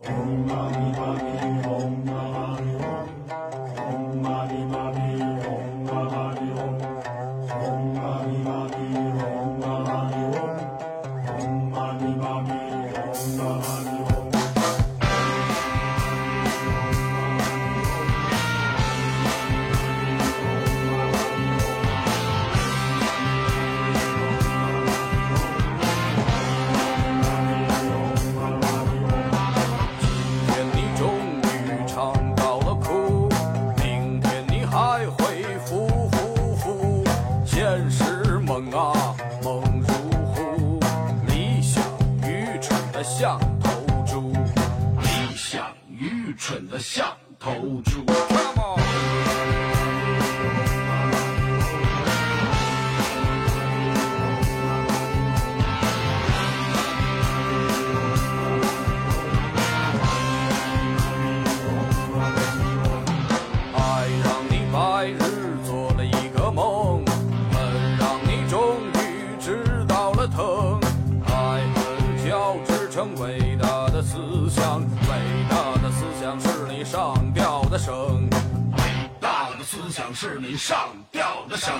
Om Mani Padme Hum Mani 像头猪。是你上吊的绳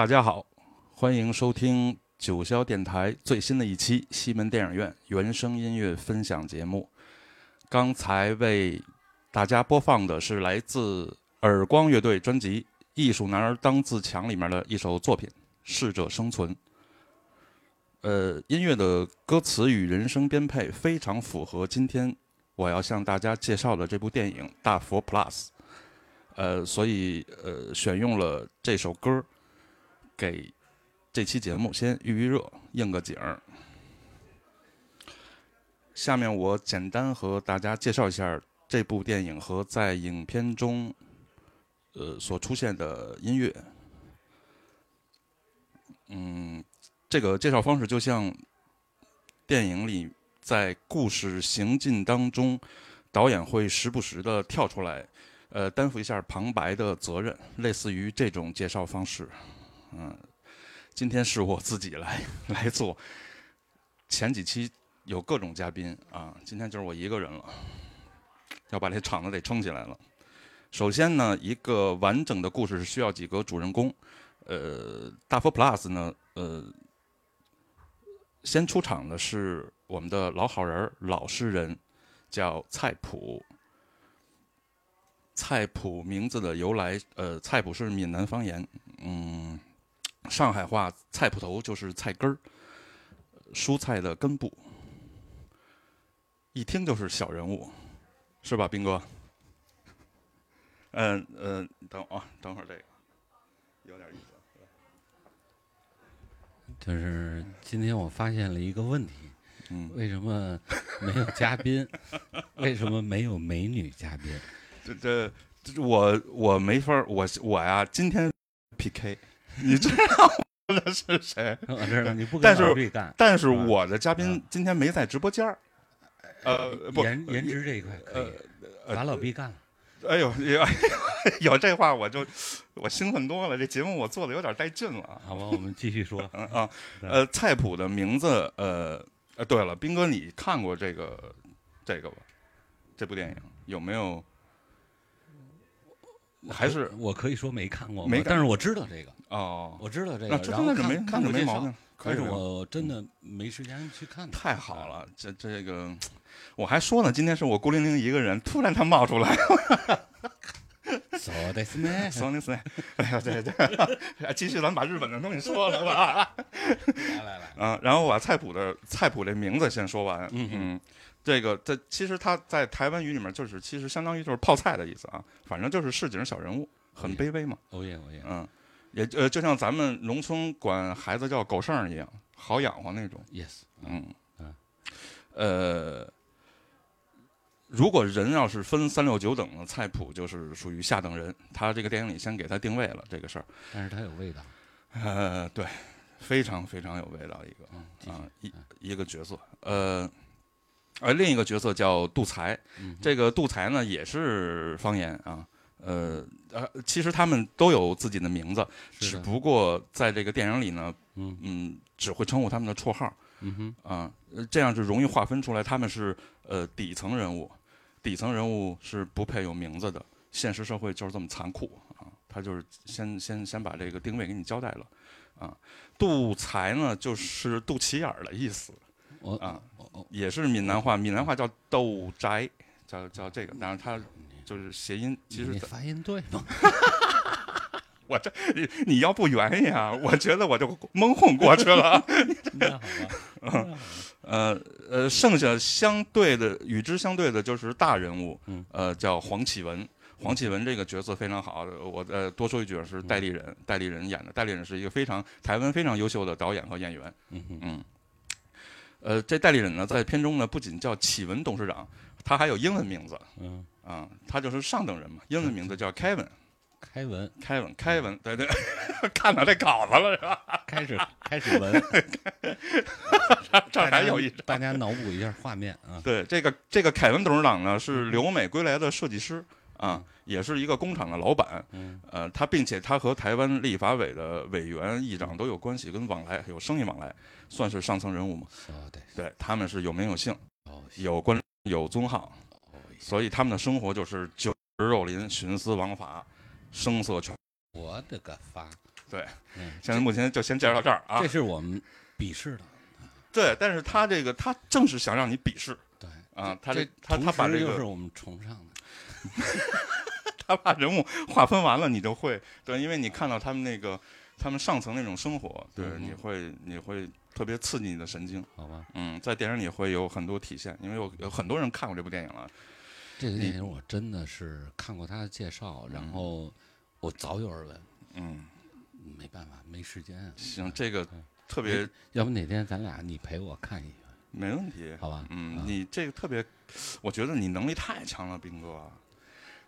大家好，欢迎收听九霄电台最新的一期西门电影院原声音乐分享节目。刚才为大家播放的是来自耳光乐队专辑《艺术男儿当自强》里面的一首作品《适者生存》。呃，音乐的歌词与人声编配非常符合今天我要向大家介绍的这部电影《大佛 Plus》。呃，所以呃，选用了这首歌。给这期节目先预预热，应个景儿。下面我简单和大家介绍一下这部电影和在影片中呃所出现的音乐。嗯，这个介绍方式就像电影里在故事行进当中，导演会时不时的跳出来，呃，担负一下旁白的责任，类似于这种介绍方式。嗯，今天是我自己来 来做。前几期有各种嘉宾啊，今天就是我一个人了，要把这场子得撑起来了。首先呢，一个完整的故事是需要几个主人公。呃，大佛 Plus 呢，呃，先出场的是我们的老好人、老实人，叫菜谱。菜谱名字的由来，呃，菜谱是闽南方言，嗯。上海话菜铺头就是菜根儿，蔬菜的根部，一听就是小人物，是吧，斌哥？嗯嗯，等啊，等会儿这个有点意思。就是今天我发现了一个问题，嗯，为什么没有嘉宾？为什么没有美女嘉宾？这这我我没法我我呀，今天 PK。你知道的是谁？我知道你不但是干，但是我的嘉宾今天没在直播间儿。呃，不，颜颜值这一块可以，把老毕干了。哎呦，有 有这话我就我兴奋多了。这节目我做的有点带劲了。好吧，我们继续说。嗯啊，呃，菜谱的名字，呃呃，对了，斌哥，你看过这个这个吧？这部电影有没有？还是我可以说没看过，没，但是我知道这个。哦，我知道这个，然后看没看没毛病，但是我真的没时间去看。太好了，这这个我还说呢，今天是我孤零零一个人，突然他冒出来。そうですね，そうですね。哎呀，对对，继续咱把日本的东西说了吧。来来来，啊，然后把菜谱的菜谱这名字先说完。嗯嗯，这个这其实他在台湾语里面就是其实相当于就是泡菜的意思啊，反正就是市井小人物，很卑微嘛。哦耶哦耶，嗯。 也呃，就像咱们农村管孩子叫狗剩一样，好养活那种。Yes，嗯嗯，呃，如果人要是分三六九等的菜谱，就是属于下等人。他这个电影里先给他定位了这个事儿。但是他有味道。呃，对，非常非常有味道一个啊一一个角色。呃，而另一个角色叫杜才，这个杜才呢也是方言啊。呃呃，其实他们都有自己的名字，只不过在这个电影里呢，嗯。嗯，只会称呼他们的绰号，嗯哼，啊，这样就容易划分出来他们是呃底层人物，底层人物是不配有名字的，现实社会就是这么残酷啊，他就是先先先把这个定位给你交代了，啊，杜才呢就是肚脐眼儿的意思，啊，也是闽南话，闽南话叫豆宅，叫叫这个，但是他。就是谐音，其实发音对吗？我这你你要不圆呀，我觉得我就蒙混过去了。那好吧，呃呃，剩下相对的与之相对的就是大人物，呃，叫黄启文。黄启文这个角色非常好，我呃多说一句是戴立人，戴立人演的。戴立人是一个非常台湾非常优秀的导演和演员。嗯嗯。呃，这戴立人呢，在片中呢，不仅叫启文董事长，他还有英文名字。嗯。啊，他就是上等人嘛，英文名字叫凯文，凯文，凯文，凯文，对对，看到这稿子了是吧？开始开始文，这还有一大家脑补一下画面啊。对，这个这个凯文董事长呢是留美归来的设计师 啊，也是一个工厂的老板。嗯呃，他并且他和台湾立法委的委员、议长都有关系，跟往来有生意往来，算是上层人物嘛。そうです。对，他们是有名有姓，哦有官有尊号，哦 所以他们的生活就是酒池肉林、徇私枉法、声色犬。我的个发！对，嗯，现在目前就先介绍到这儿啊这。是我们鄙视的。对，但是他这个他正是想让你鄙视对啊，他这他他把同时这个又是我们崇尚的。他把人物划分完了，你就会对，因为你看到他们那个他们上层那种生活，对，嗯你会你会特别刺激你的神经。好吧，嗯，在电影里会有很多体现，因为有有很多人看过这部电影了。这个电影我真的是看过他的介绍，然后我早有耳闻，嗯，没办法，没时间啊。行，这个嗯特别要不哪天咱俩你陪我看一眼，没问题。好吧？嗯，啊你这个特别，我觉得你能力太强了，斌哥。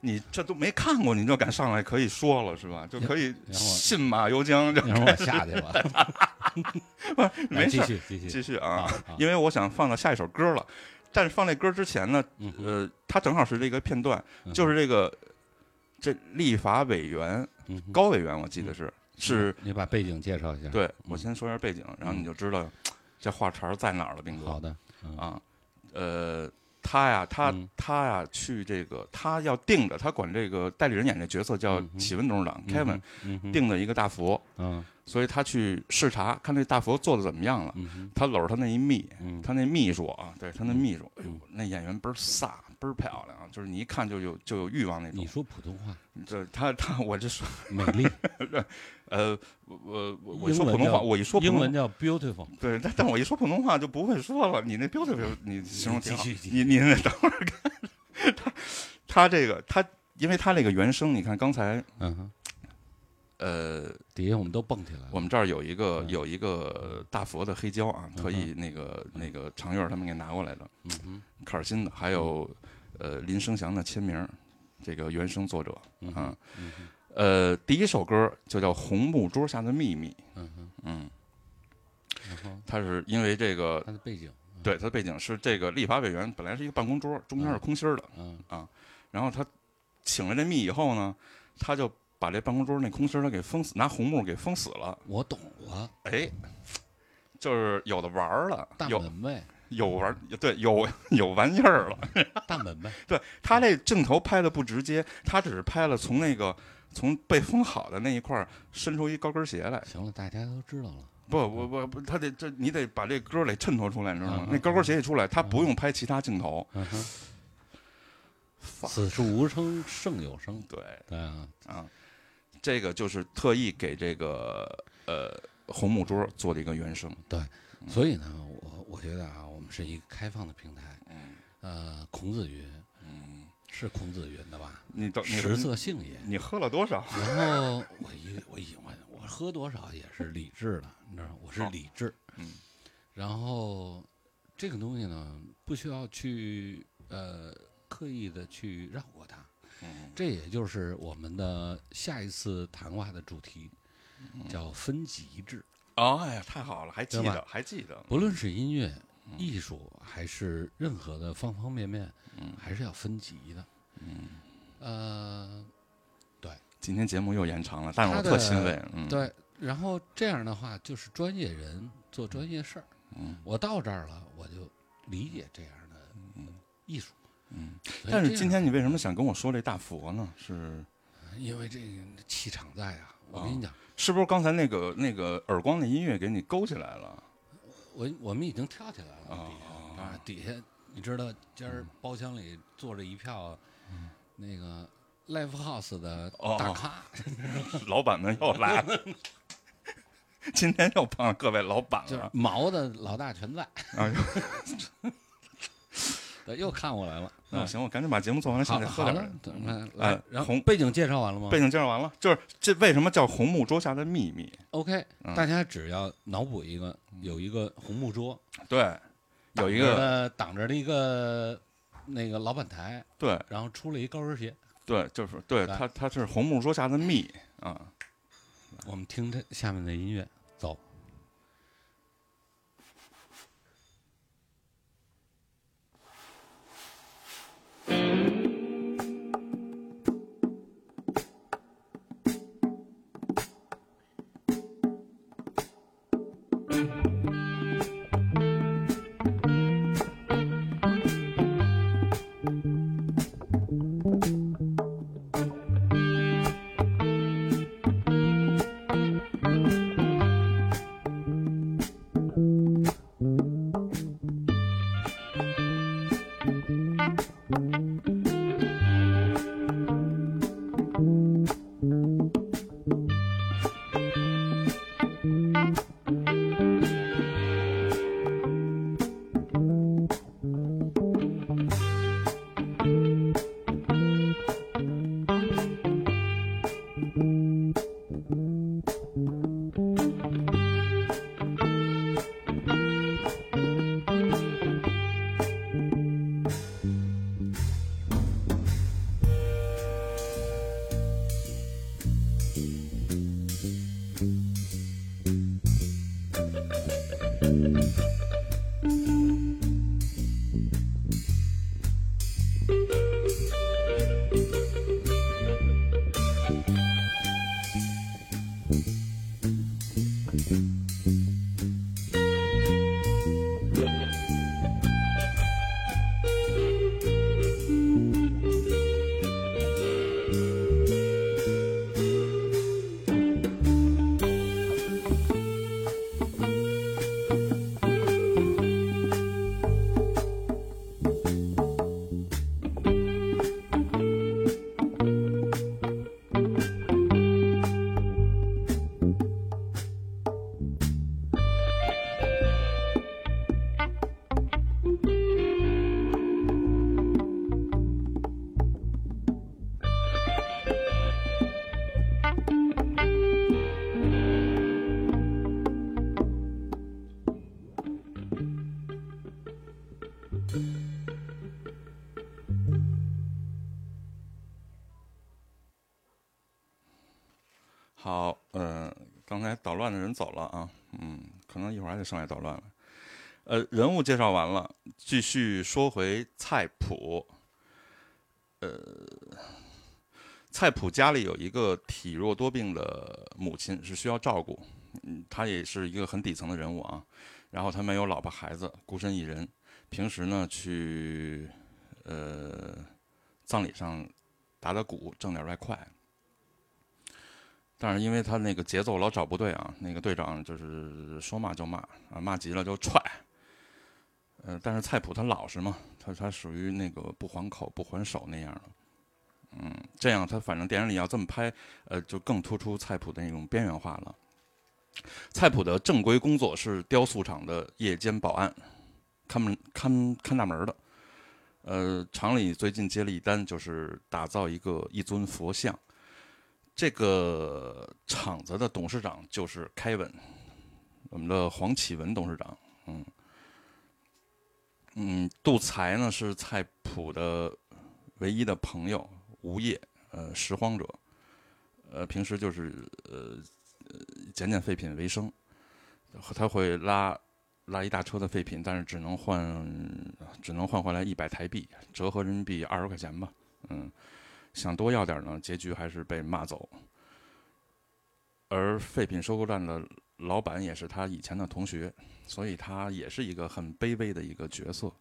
你这都没看过，你就敢上来可以说了是吧？就可以信马由缰，就让我下去吧。没事。继续继续继续啊，因为我想放到下一首歌了。但是放那歌之前呢，呃，它正好是这个片段，嗯就是这个这立法委员高委员，我记得是是，你把背景介绍一下。对我先说一下背景，然后你嗯。就知道这话茬在哪儿了，兵哥。好的，嗯。啊，呃，他呀，他嗯。他呀，去这个他要定的，他管这个代理人演这角色叫启文董事长 Kevin 嗯，定的一个大佛，嗯。所以他去视察，看这大佛做的怎么样了。嗯他搂着他那一秘，嗯，他那秘书啊，对他那秘书，哎呦嗯，那演员倍儿飒，倍儿漂亮啊，就是你一看就有就有欲望那种你。说普通话这他他我这说，美丽，呃，我我我说普通话，我一说英文叫 beautiful。对，但但我一说普通话就不会说了。你那 beautiful 你形容挺好。你你那等会儿看 他他这个他，因为他那个原声，你看刚才嗯哼，呃，底下我们都蹦起来了。我们这儿有一个嗯。有一个大佛的黑胶啊，特意那个那个常月他们给拿过来的，嗯哼，卡尔辛的，还有呃林生祥的签名，这个原声作者嗯啊。呃，第一首歌就叫《红木桌下的秘密》，嗯哼，嗯，然后？它是因为这个它的背景，对它的背景是这个立法委员本来是一个办公桌，中间是空心儿的。嗯。然后他请了这密以后呢，他就把这办公桌那空心儿他给封死，拿红木给封死了。我懂了，哎，就是有的玩儿了，大有门呗，有玩儿，对，有有玩意儿了。大门呗，对他这镜头拍的不直接，他只是拍了从那个从被封好的那一块儿伸出一高跟鞋来。行了，大家都知道了。不，不不不，他得这你得把这歌得衬托出来，你知道吗嗯？那高跟鞋一出来，他不用拍其他镜头。嗯哼，此处无声胜有声。对对啊，啊，这个就是特意给这个呃红木桌做的一个原声。对所以呢，我我觉得啊，我们是一个开放的平台。嗯呃，孔子云嗯，是孔子云的吧？你都你食色性也。你喝了多少？然后我一我一我我喝多少也是理智的，你知道？我是理智。嗯。然后这个东西呢，不需要去呃刻意的去绕过它。嗯这也就是我们的下一次谈话的主题，嗯叫分级制。哦，哎呀，太好了，还记得，还记得。不论是音乐、艺术，还是任何的方方面面，嗯还是要分级的。嗯，呃，今天节目又延长了，但是我特欣慰。嗯，，对，然后这样的话，就是专业人做专业事儿。嗯我到这儿了，我就理解这样的艺术。嗯。但是今天你为什么想跟我说这大佛呢？是因为这个气场在啊，我哦跟你讲，是不是刚才那个那个耳光的音乐给你勾起来了？我我们已经跳起来了，哦底下啊，底下你知道，今儿包厢里坐着一票那个 live house 的哦大咖，老板们又来了，今天又碰上各位老板就是了。毛的老大全在，啊，对，又看我来了。嗯那行，我赶紧把节目做完，现好好了在喝点来，然后红背景介绍完了吗背景介绍完了，就是这为什么叫红木桌下的秘密？？OK，嗯大家只要脑补一个，有一个红木桌，对，有一个挡着的一个那个老板台，对然后出了一高跟鞋。对，就是对来它它是红木桌下的秘啊。我们听这下面的音乐，的人走了啊，嗯，可能一会儿还得上来捣乱了。呃，人物介绍完了，继续说回菜谱。呃，菜谱家里有一个体弱多病的母亲，是需要照顾。嗯，他也是一个很底层的人物啊。然后他没有老婆孩子，孤身一人，平时呢去呃葬礼上打打鼓，挣点外快。但是因为他那个节奏老找不对啊，那个队长就是说骂就骂啊，骂急了就踹。呃，但是菜谱他老实嘛，他他属于那个不还口不还手那样的。嗯，这样他反正电影里要这么拍，呃，就更突出菜谱的那种边缘化了。菜谱的正规工作是雕塑厂的夜间保安，看门看看大门的。呃，厂里最近接了一单，就是打造一个一尊佛像。这个厂子的董事长就是凯文，我们的黄启文董事长。嗯嗯，杜才呢是菜谱的唯一的朋友，无业，呃，拾荒者，呃，平时就是呃捡捡废品为生。他会拉拉一大车的废品，但是只能换只能换回来一百台币，折合人民币二十块钱吧。嗯。想多要点呢，结局还是被骂走。而废品收购站的老板也是他以前的同学，所以他也是一个很卑微的一个角色。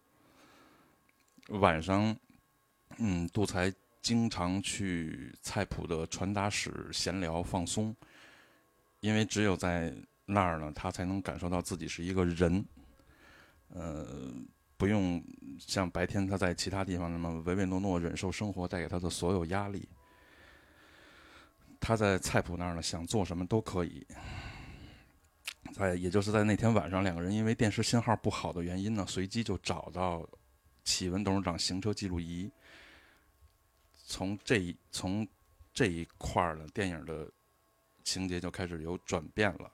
晚上，嗯，杜才经常去菜谱的传达室闲聊放松，因为只有在那儿呢，他才能感受到自己是一个人。呃。不用像白天他在其他地方那么唯唯诺诺忍受生活带给他的所有压力。他在菜谱那儿呢，想做什么都可以。在也就是在那天晚上，两个人因为电视信号不好的原因呢，随机就找到启文董事长行车记录仪。从这一从这一块儿呢，电影的情节就开始有转变了，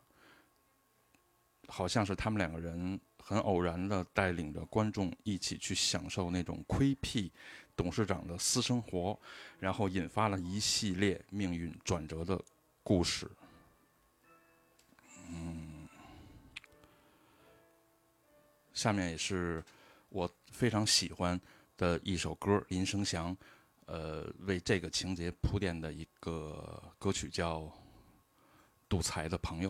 好像是他们两个人。很偶然的带领着观众一起去享受那种窥僻董事长的私生活，然后引发了一系列命运转折的故事。嗯，下面也是我非常喜欢的一首歌，林生祥呃为这个情节铺垫的一个歌曲，叫《赌财的朋友》。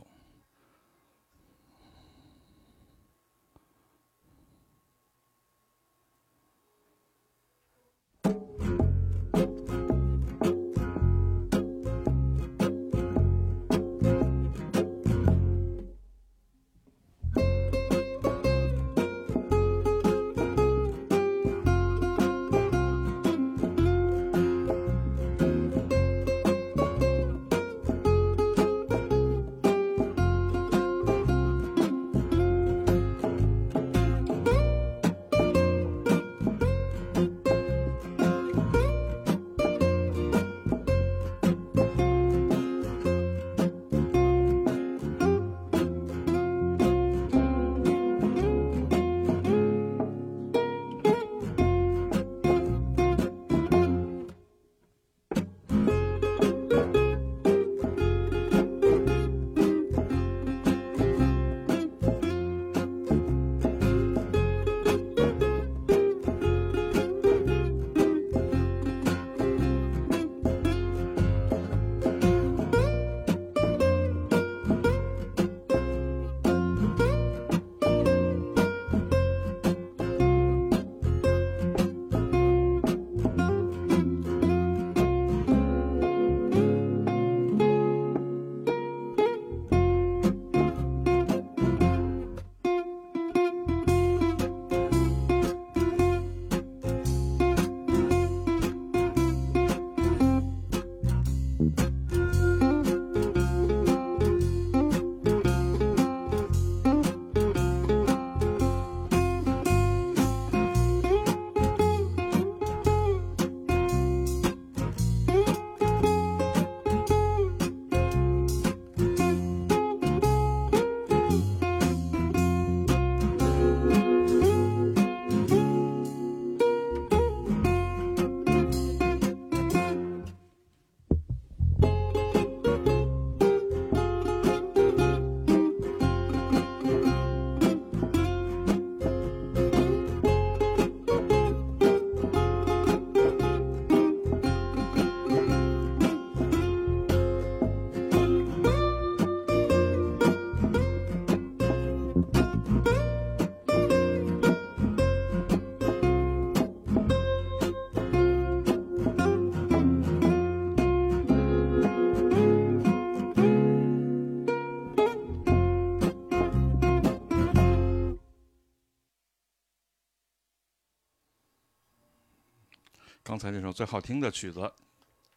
刚才这首最好听的曲子，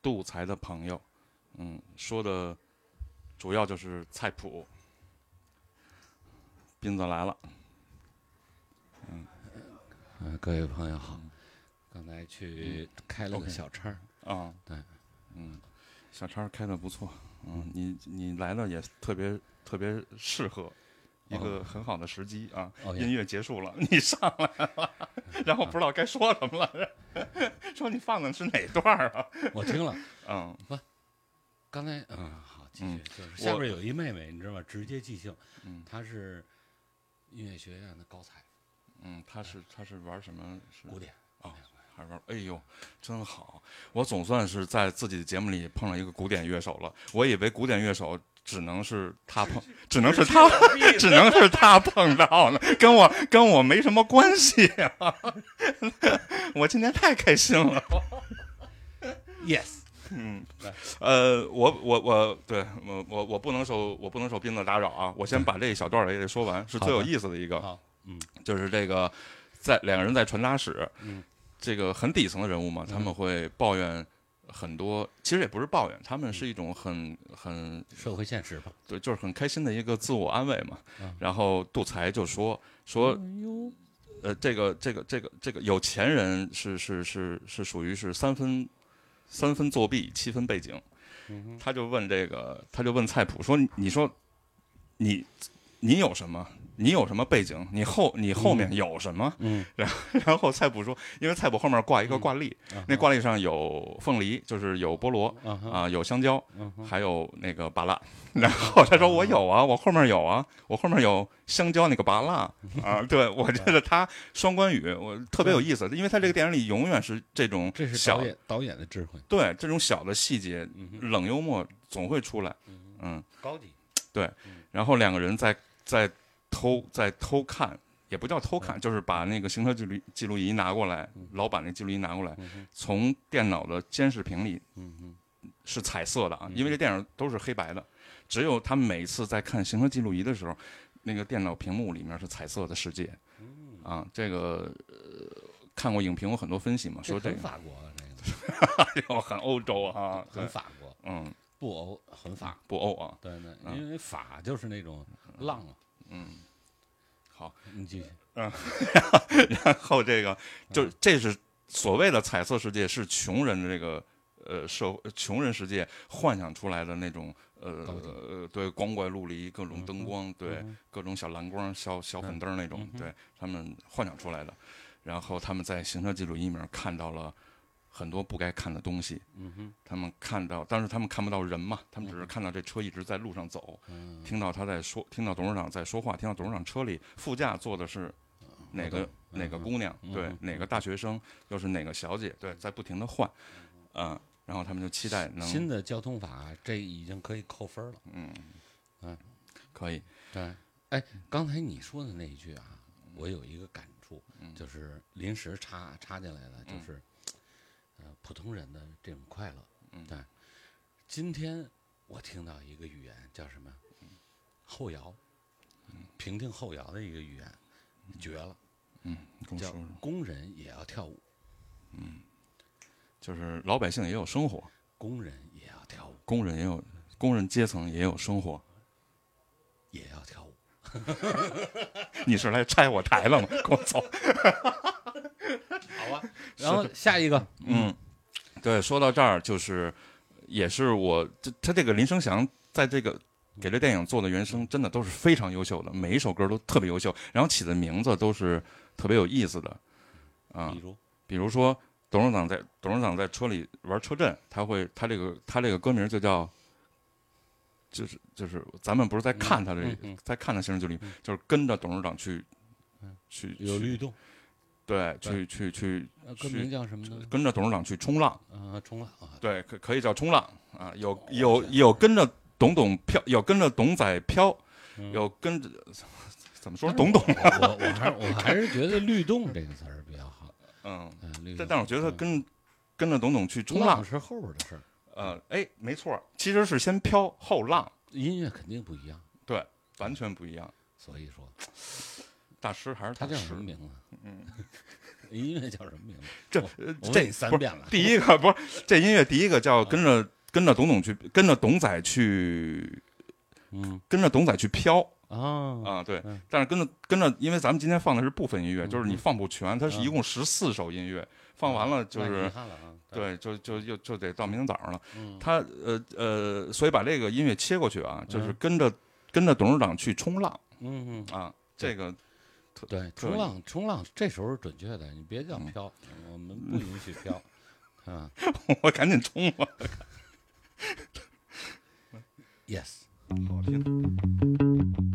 杜才的朋友，嗯，说的主要就是菜谱。斌子来了，嗯，各位朋友好，刚才去开了个小差儿，啊，对，嗯，小差开的不错，嗯，你你来了也特别特别适合，一个很好的时机啊。哦音乐结束了，你上来了，然后不知道该说什么了，说你放的是哪段啊？我听了，嗯不刚才嗯好，继嗯续，就是下我边有一妹妹，你知道吗？直接即兴，嗯她是音乐学院的高材，嗯，她是她是玩什么？是古典，啊，还玩？哎呦，真好！我总算是在自己的节目里碰上一个古典乐手了。我以为古典乐手只能是他碰，只能是他，只能是他碰到了，跟我跟我没什么关系啊！我今天太开心了。Yes，嗯，呃，我我我对我我我不能受我不能受斌子打扰啊！我先把这一小段也得说完，是最有意思的一个。嗯就是这个在两个人在传达室，嗯这个很底层的人物嘛，他们会抱怨很多，其实也不是抱怨，他们是一种很很社会现实吧，对，就是很开心的一个自我安慰嘛。嗯然后杜才就说说，呃，这个这个这个这个有钱人是是是是属于是三分三分作弊，七分背景。嗯他就问这个，他就问菜谱说：“你说你你有什么？你有什么背景？你后你后面有什么？”嗯，然后菜谱说，因为菜谱后面挂一个挂历，啊那挂历上有凤梨，就是有菠萝啊有香蕉，嗯还有那个芭乐。然后他说我有啊，我后面有啊，我后面有香蕉那个芭乐啊。对，我觉得他双关语我特别有意思，因为他这个电影里永远是这种这是小导演导演的智慧，对这种小的细节冷幽默总会出来。嗯，高级，对然后两个人在在偷在偷看，也不叫偷看，就是把那个行车记录记录仪拿过来，老板那记录仪拿过来，从电脑的监视屏里是彩色的啊，因为这电影都是黑白的，只有他们每一次在看行车记录仪的时候，那个电脑屏幕里面是彩色的世界。啊，这个呃，看过影评有很多分析嘛，说这个。很法国啊，这个。很欧洲啊，很，法国，嗯，不欧很法，不欧啊，对对，嗯。因为法就是那种浪嘛，嗯，好，你继续，嗯 然后这个就这是所谓的彩色世界，是穷人的这个呃社穷人世界幻想出来的那种呃呃对光怪陆离，各种灯光，对嗯各种小蓝光、小小粉灯那种，对他们幻想出来的。然后他们在行车记录仪里面看到了很多不该看的东西，嗯哼，他们看到，但是他们看不到人嘛，他们只是看到这车一直在路上走，嗯。听到他在说，听到董事长在说话，听到董事长车里副驾坐的是哪个哪个姑娘，对嗯，哪个大学生，又是哪个小姐，对，在不停的换，嗯，然后他们就期待能新的交通法这已经可以扣分了，嗯。嗯。可以，对，哎，刚才你说的那一句啊，我有一个感触，就是临时插插进来的，就是呃普通人的这种快乐，嗯对，今天我听到一个语言叫什么？后摇，平定后摇的一个语言，绝了，你跟我叫工人也要跳舞，嗯就是老百姓也有生活，工人也要跳舞，工人也有工人阶层也有生活，也要跳舞。你是来拆我台了吗？给我走。好啊，然后下一个，嗯，对，说到这儿就是，也是我这他这个林生祥在这个给这电影做的原声，真的都是非常优秀的，每一首歌都特别优秀，然后起的名字都是特别有意思的，啊。比，如？比如说董事长在董事长在车里玩车震，他会他这个他这个歌名就叫。就是就是，咱们不是在看他这，嗯嗯。在看他行车记录仪，就是跟着董事长去，去去有律动，对，对去去去呃歌去名叫什么呢？跟着董事长去冲浪，啊，冲浪啊，对，可可以叫冲浪啊，有有有跟着董董飘，有跟着董仔飘，有跟着 怎么说董董？我我我还我还是觉得“律动”这个词儿比较好。嗯，但但我觉得嗯跟跟着董董去冲浪，浪是后边的事儿，呃，哎，没错，其实是先飘后浪，音乐肯定不一样。对，完全不一样。所以说，大师还是他叫什么，名字？音乐叫什么名字？这这三遍了。第一个 不是这音乐，第一个叫跟着跟着董董去，跟着董仔去，嗯跟着董仔去飘啊啊，对嗯。但是跟着跟着，因为咱们今天放的是部分音乐，就是你嗯放不全，它是一嗯共十四首音乐，放完了就是。对，就就又就得到明天早上了。嗯，他呃呃，所以把这个音乐切过去啊，就是嗯跟着跟着董事长去冲浪嗯嗯，啊，这个对，冲浪冲浪这时候是准确的，你别叫嗯飘，我们不允许飘，啊我赶紧冲吧。yes。好听。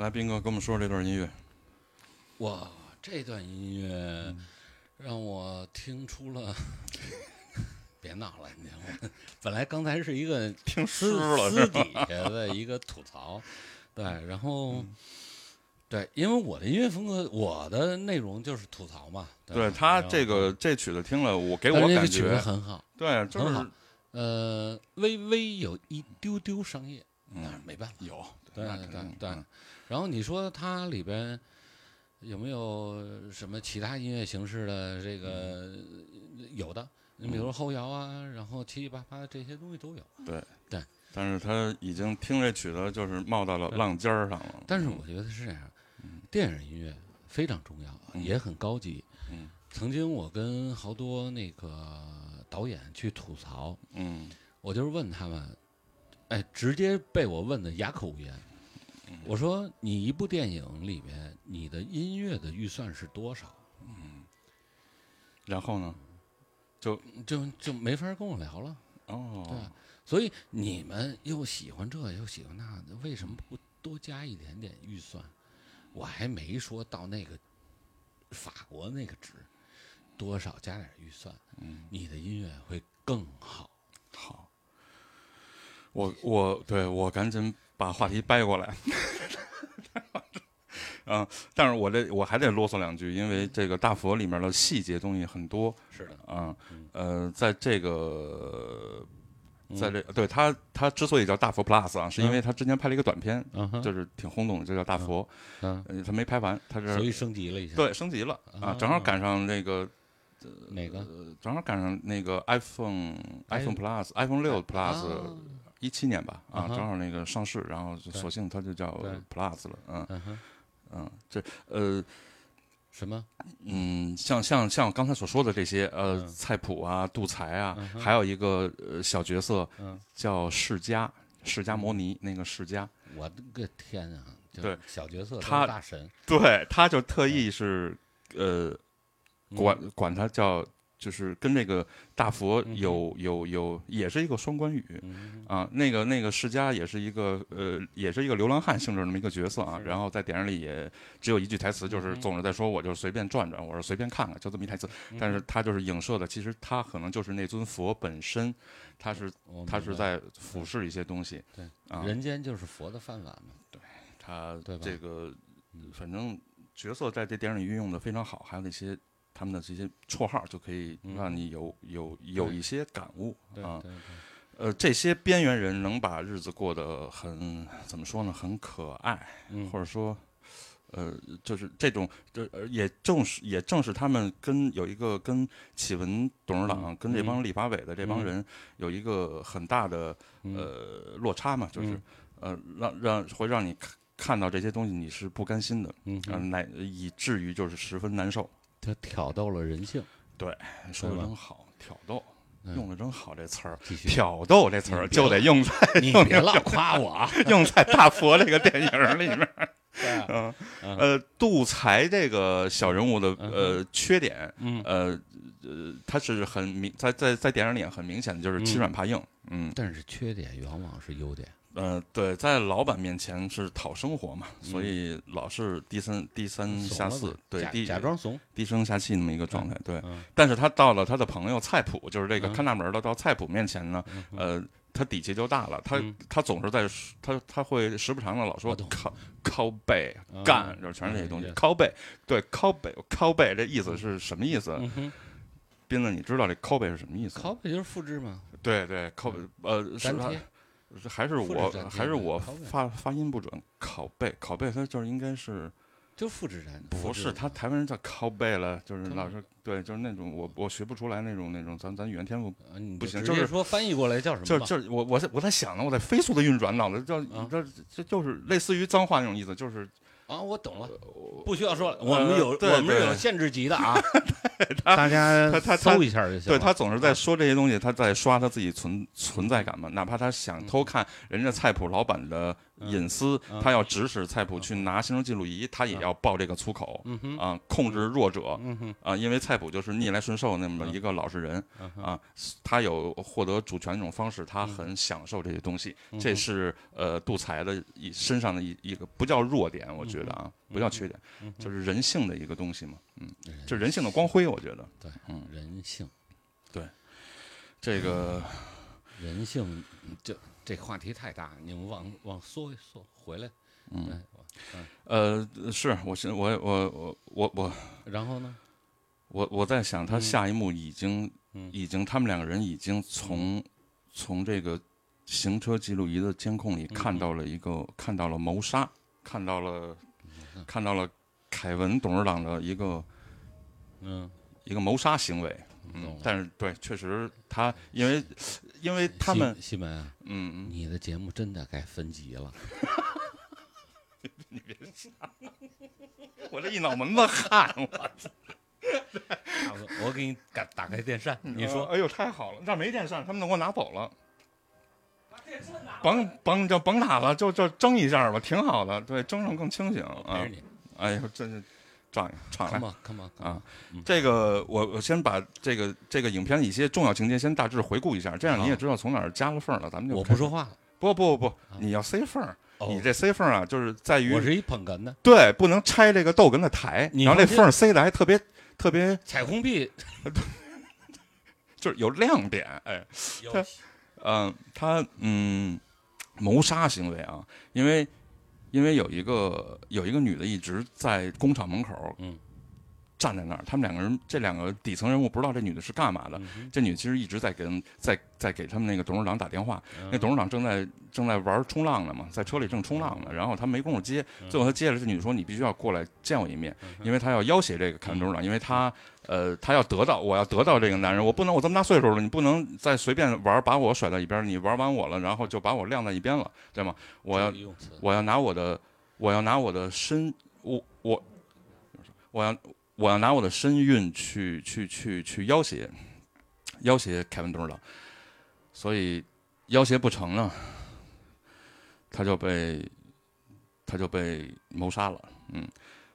来，斌哥跟我们说说这段音乐。哇，这段音乐让我听出了，别闹了，你？本来刚才是一个听私湿了私底下的一个吐槽，对，然后。对，因为我的音乐风格，我的内容就是吐槽嘛。对他这个这曲子听了，我给我感觉，很好，对，就很好是呃，微微有一丢丢商业，但是嗯没办法。有，对对对然后你说它里边有没有什么其他音乐形式的这个有的？你比如说后摇啊，然后七七八八这些东西都有。对对但是他已经听这曲子，就是冒到了浪尖儿上了。但是我觉得是这样，电影音乐非常重要，嗯也很高级。嗯曾经我跟好多那个导演去吐槽，嗯我就是问他们，哎，直接被我问的哑口无言。嗯我说你一部电影里面，你的音乐的预算是多少？嗯然后呢？就就就没法跟我聊了。哦，所以你们又喜欢这又喜欢那，为什么不多加一点点预算？我还没说到那个法国那个值，多少加点预算，嗯，你的音乐会更好。好，我我对我赶紧把话题掰过来。啊，但是我这我还得啰嗦两句，因为这个大佛里面的细节东西很多是的，啊嗯，呃，在这个在这对他他之所以叫大佛 Plus 啊，是因为他之前拍了一个短片，嗯，就是挺轰动的，就叫大佛，嗯，呃他没拍完，他是所以升级了一下。，对升级了啊啊，正好赶上那个哪个正好赶上那个 iPhone 哎 iPhone Plus iPhone 六 Plus 啊一七年吧啊，正好那个上市，然后索性它就叫 Plus 了，嗯。嗯，嗯，这呃什么？嗯，像像像我刚才所说的这些呃嗯。菜谱啊、杜才啊嗯，还有一个呃小角色嗯，叫释迦，释迦摩尼那个释迦，我的个天啊！对小角色他大神，对，他就特意是呃嗯。管管他叫。就是跟这个大佛有有有，也是一个双关语，嗯啊，那个那个释迦也是一个呃，也是一个流浪汉性质那么一个角色啊。然后在电影里也只有一句台词，就是总是在说我就随便转转，我是随便看看，就这么一台词。但是他就是影射的，其实他可能就是那尊佛本身，他是他是在俯视一些东西。对啊，人间就是佛的饭碗嘛。他对他这个反正角色在这电影里运用的非常好，还有那些。他们的这些绰号就可以让你有有有一些感悟啊，呃，这些边缘人能把日子过得很怎么说呢？很可爱，嗯。或者说，呃，就是这种，这呃也正是也正是他们跟有一个跟启文董事长、嗯跟这帮立法委的这帮嗯。人有一个很大的、嗯。呃落差嘛，就是、嗯。呃让让会让你看看到这些东西你是不甘心的，呃，嗯哼，乃以至于就是十分难受。他挑逗了人性。对说的真好，挑逗。嗯用的真好，这词儿“，挑逗”这词儿就得用在你别老夸我啊！用在大佛这个电影里面。对啊呃，杜才这个小人物的嗯呃缺点，嗯，呃呃，他是很明在在在电影里很明显的就是欺软怕硬，嗯但是缺点往往是优点。呃对，在老板面前是讨生活嘛，嗯所以老是低三低三下四对低假装怂。低声下气那么一个状态，对。嗯但是他到了他的朋友菜谱，就是这个嗯看大门的到菜谱面前呢，嗯呃，他底气就大了，他嗯他总是在他他会时不常的老说靠靠背嗯干，就是全是这些东西嗯。靠背，对，靠背靠背这意思是什么意思？斌子，你知道这靠背是什么意思？拷贝就是复制嘛，对对，靠呃是粘贴。是还是我还是我发发音不准？拷贝拷贝，它就是应该是就复制粘。不是他台湾人叫拷贝了，就是老是对，就是那种我我学不出来那种那种咱咱语言天赋不行就是说翻译过来叫什么就吧？就我我在我在想呢，我在飞速的运转，脑子就啊这这就是类似于脏话那种意思，就是啊，我懂了，不需要说了，我们有我们是有限制级的啊，大家他他搜一下就行。对他总是在说这些东西，他在刷他自己存存在感嘛。哪怕他想偷看人家菜谱老板的隐私，嗯他要指使菜谱去拿行车记录仪，他也要爆这个粗口嗯哼，啊，控制弱者嗯哼，啊，因为菜谱就是逆来顺受那么一个老实人啊，他有获得主权这种方式，他很享受这些东西。这是呃杜才的一身上的一一个不叫弱点，我觉得啊，不叫缺点，就是人性的一个东西嘛。嗯，就人性的光辉，我觉得。对，嗯。人性，对。这个。人性，这这话题太大，你们往往缩一缩回来。嗯，呃，是我是我我我我我然后呢？我我在想，他下一幕已经、嗯。已经他们两个人已经从、从这个行车记录仪的监控里嗯看到了一个、看到了谋杀，看到了、看到了凯文董事长的一个嗯，一个谋杀行为。嗯，但是对，确实他因为因为他们西西门啊，嗯嗯你的节目真的该分级了。你别吓我这一脑门子汗，我我给你打打开电扇，你说哎呦太好了，这儿没电扇，他们都给我拿走了。甭甭就甭打了，就就争一下吧，挺好的。对，争上更清醒啊哎呦，真是仗义敞来，come on come on 啊这个我我先把这个这个影片的一些重要情节先大致回顾一下，这样你也知道从哪儿加了缝儿了。咱们就我不说话了，不不不不，你要塞缝你这塞缝儿啊，就是在于我是一捧哏的，对，不能拆这个逗哏的台，然后这缝儿塞的还特别特别，彩虹屁 就是有亮点，哎。嗯，他嗯，谋杀行为啊，因为因为有一个有一个女的一直在工厂门口，嗯，站在那儿。他们两个人，这两个底层人物不知道这女的是干嘛的。这女的其实一直在跟在在给他们那个董事长打电话。那董事长正在正在玩冲浪呢嘛，在车里正冲浪呢，然后他没工夫接。最后他接了，这女的说：“你必须要过来见我一面，因为他要要挟这个凯文董事长，因为他呃他要得到我要得到这个男人，我不能我这么大岁数了，你不能再随便玩把我甩到一边，你玩完我了，然后就把我晾在一边了，对吗？我要我要拿我的我要拿我的身我我我要。”我要拿我的身孕去去去去要挟，要挟凯文董事长，所以要挟不成呢，他就被他就被谋杀了，嗯，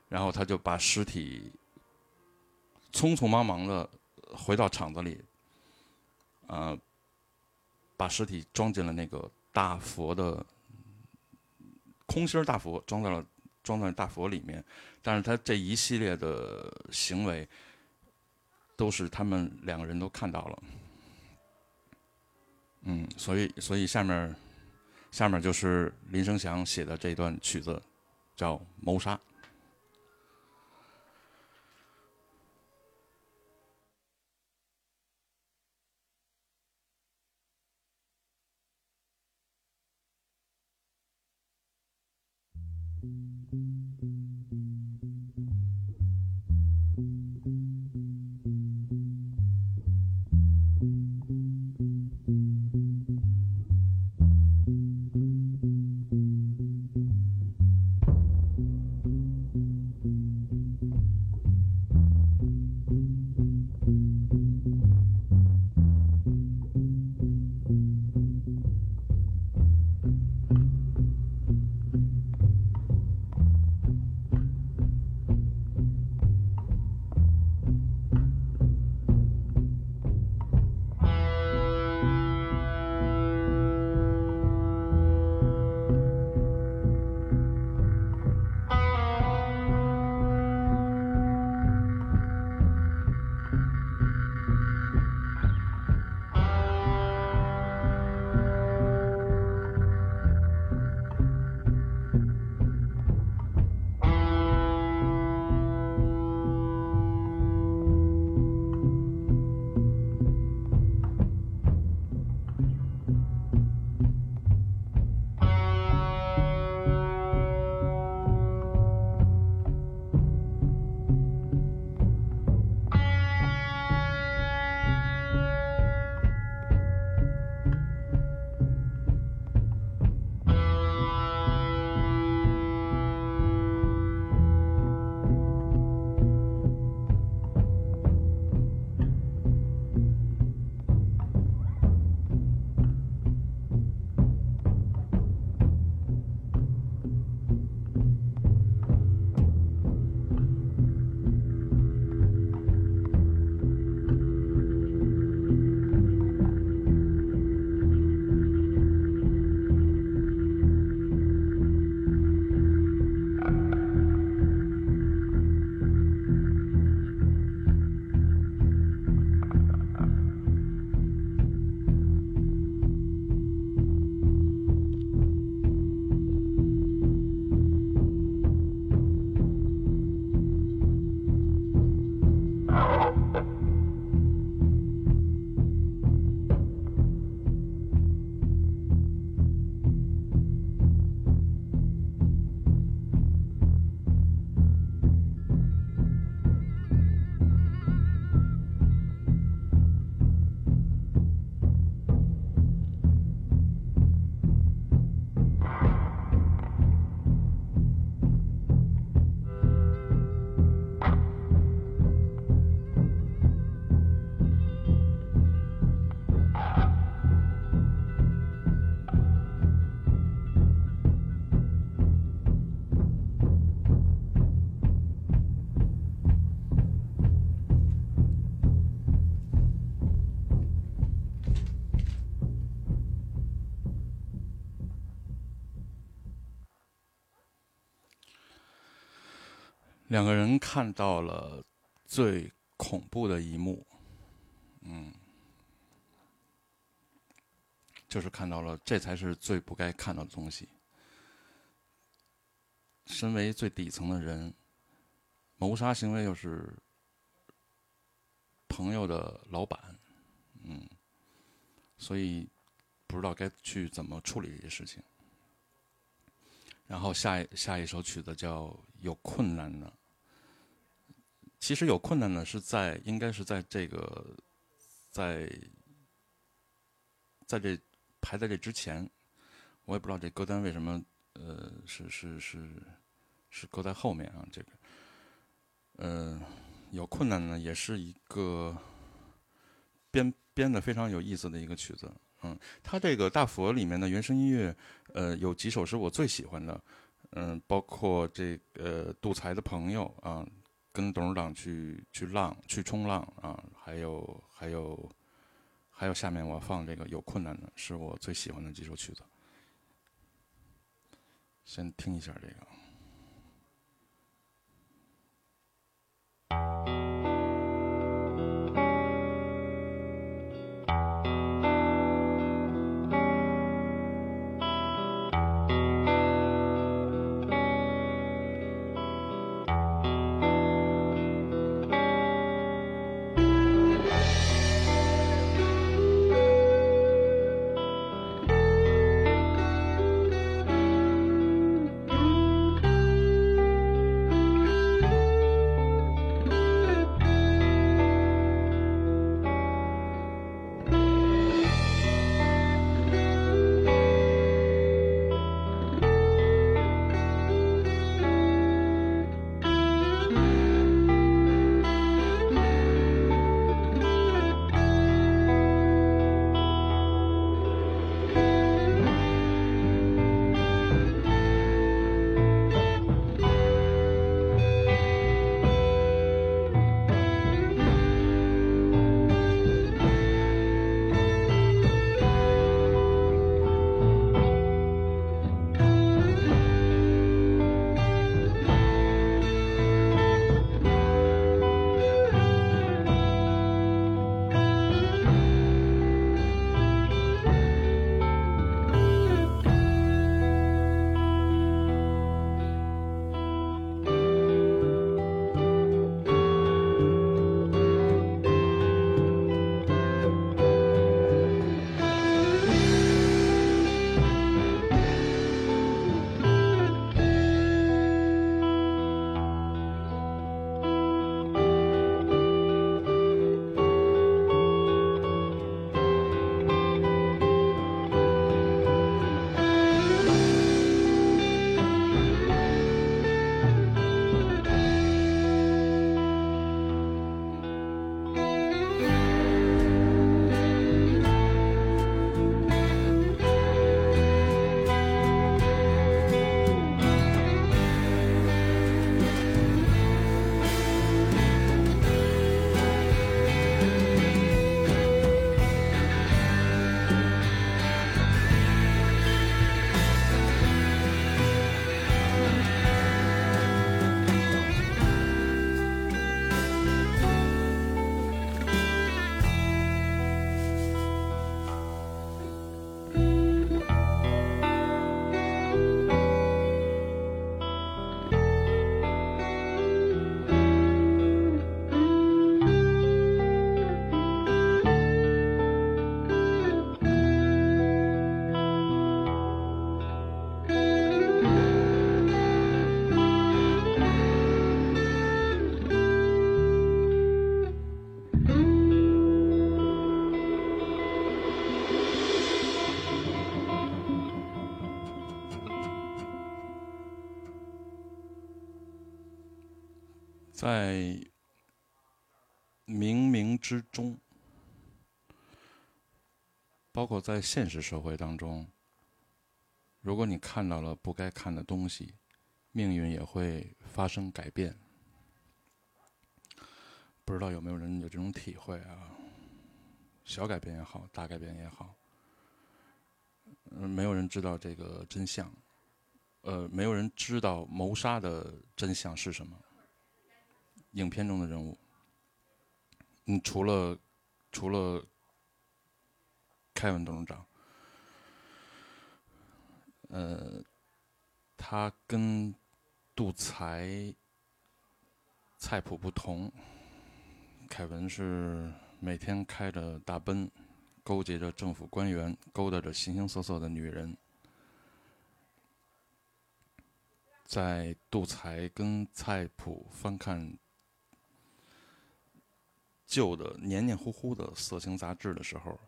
然后他就把尸体匆匆忙忙的回到厂子里，啊，把尸体装进了那个大佛的空心大佛，装在了。装在大佛里面，但是他这一系列的行为，都是他们两个人都看到了。嗯，所以，所以下面，下面就是林生祥写的这段曲子，叫《谋杀》。两个人看到了最恐怖的一幕，嗯，就是看到了，这才是最不该看到的东西。身为最底层的人，谋杀行为又是朋友的老板，嗯，所以不知道该去怎么处理这些事情。然后下一下一首曲子叫《有困难的》，其实有困难呢是在应该是在这个在在这排在这之前，我也不知道这歌单为什么呃是是是是搁在后面啊这个，呃有困难呢也是一个编编的非常有意思的一个曲子。嗯，他这个大佛里面的原声音乐，呃，有几首是我最喜欢的，嗯，包括这个杜才的朋友啊，跟董事长去去浪去冲浪啊，还有还有还有下面我放这个有困难的，是我最喜欢的几首曲子，先听一下这个。在冥冥之中，包括在现实社会当中，如果你看到了不该看的东西，命运也会发生改变。不知道有没有人有这种体会啊？小改变也好，大改变也好，嗯，没有人知道这个真相，呃，没有人知道谋杀的真相是什么。影片中的人物，嗯，除了除了凯文董事长，呃，他跟杜才菜谱不同，凯文是每天开着大奔，勾结着政府官员，勾搭着形形色色的女人。在杜才跟菜谱翻看旧的黏黏糊糊的色情杂志的时候，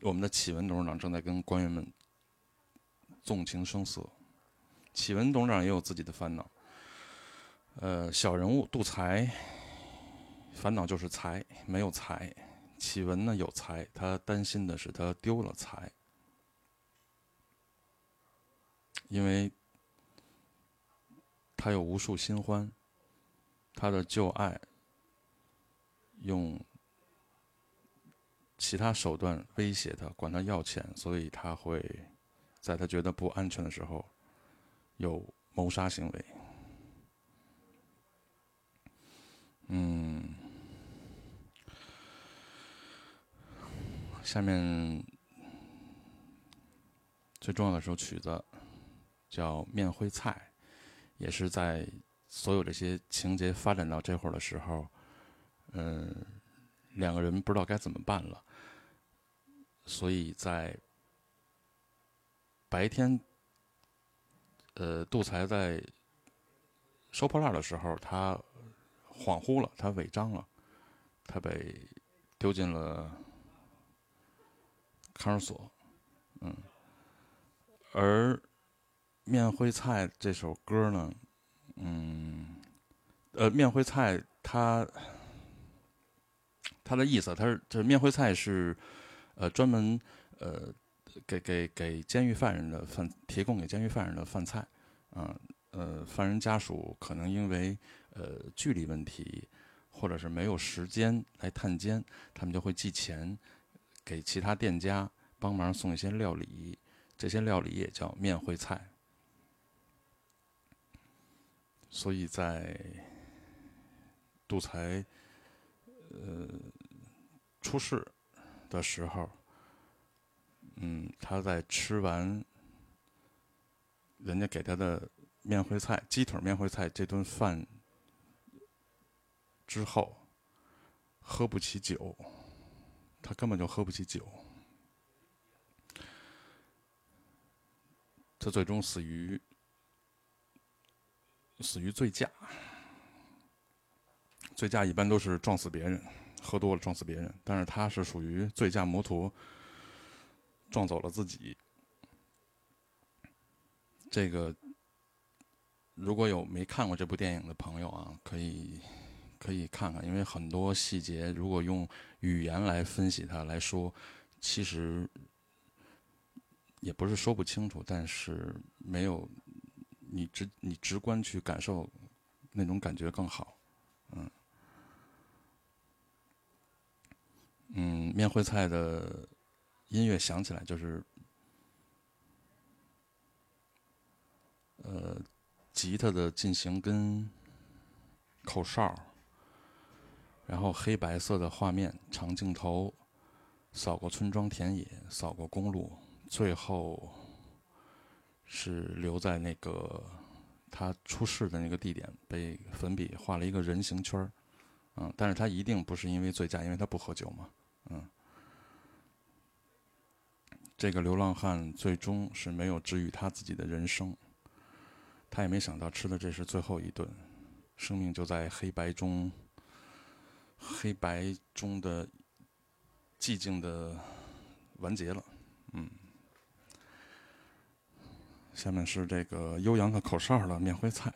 我们的启文董事长正在跟官员们纵情声色。启文董事长也有自己的烦恼。呃，小人物杜才烦恼就是财没有财，启文呢有财，他担心的是他丢了财。因为他有无数新欢，他的旧爱用其他手段威胁他，管他要钱，所以他会在他觉得不安全的时候有谋杀行为。嗯，下面最重要的首曲子。叫面灰菜，也是在所有这些情节发展到这会儿的时候，嗯，两个人不知道该怎么办了，所以在白天，呃，杜才在收破烂的时候，他恍惚了，他违章了，他被丢进了看守所，嗯，而。面灰菜这首歌呢，嗯，呃，面灰菜他它的意思，它是这面会菜是呃专门呃给给给监狱犯人的饭提供给监狱犯人的饭菜啊，呃，犯人家属可能因为呃距离问题或者是没有时间来探监，他们就会寄钱给其他店家帮忙送一些料理，这些料理也叫面会菜。所以在杜才呃出事的时候，嗯，他在吃完人家给他的面灰菜、鸡腿面灰菜这顿饭之后，喝不起酒，他根本就喝不起酒，他最终死于。死于醉驾，醉驾一般都是撞死别人，喝多了撞死别人，但是他是属于醉驾摩托撞走了自己。这个如果有没看过这部电影的朋友啊，可以可以看看，因为很多细节如果用语言来分析它来说，其实也不是说不清楚，但是没有。你直你直观去感受，那种感觉更好，嗯，嗯，面会菜的音乐响起来就是，呃，吉他的进行跟口哨，然后黑白色的画面长镜头扫过村庄田野，扫过公路，最后。是留在那个他出事的那个地点，被粉笔画了一个人形圈儿，嗯，但是他一定不是因为醉驾，因为他不喝酒嘛，嗯。这个流浪汉最终是没有治愈他自己的人生，他也没想到吃的这是最后一顿，生命就在黑白中，黑白中的寂静的完结了，嗯。下面是这个悠扬的口哨的面灰菜。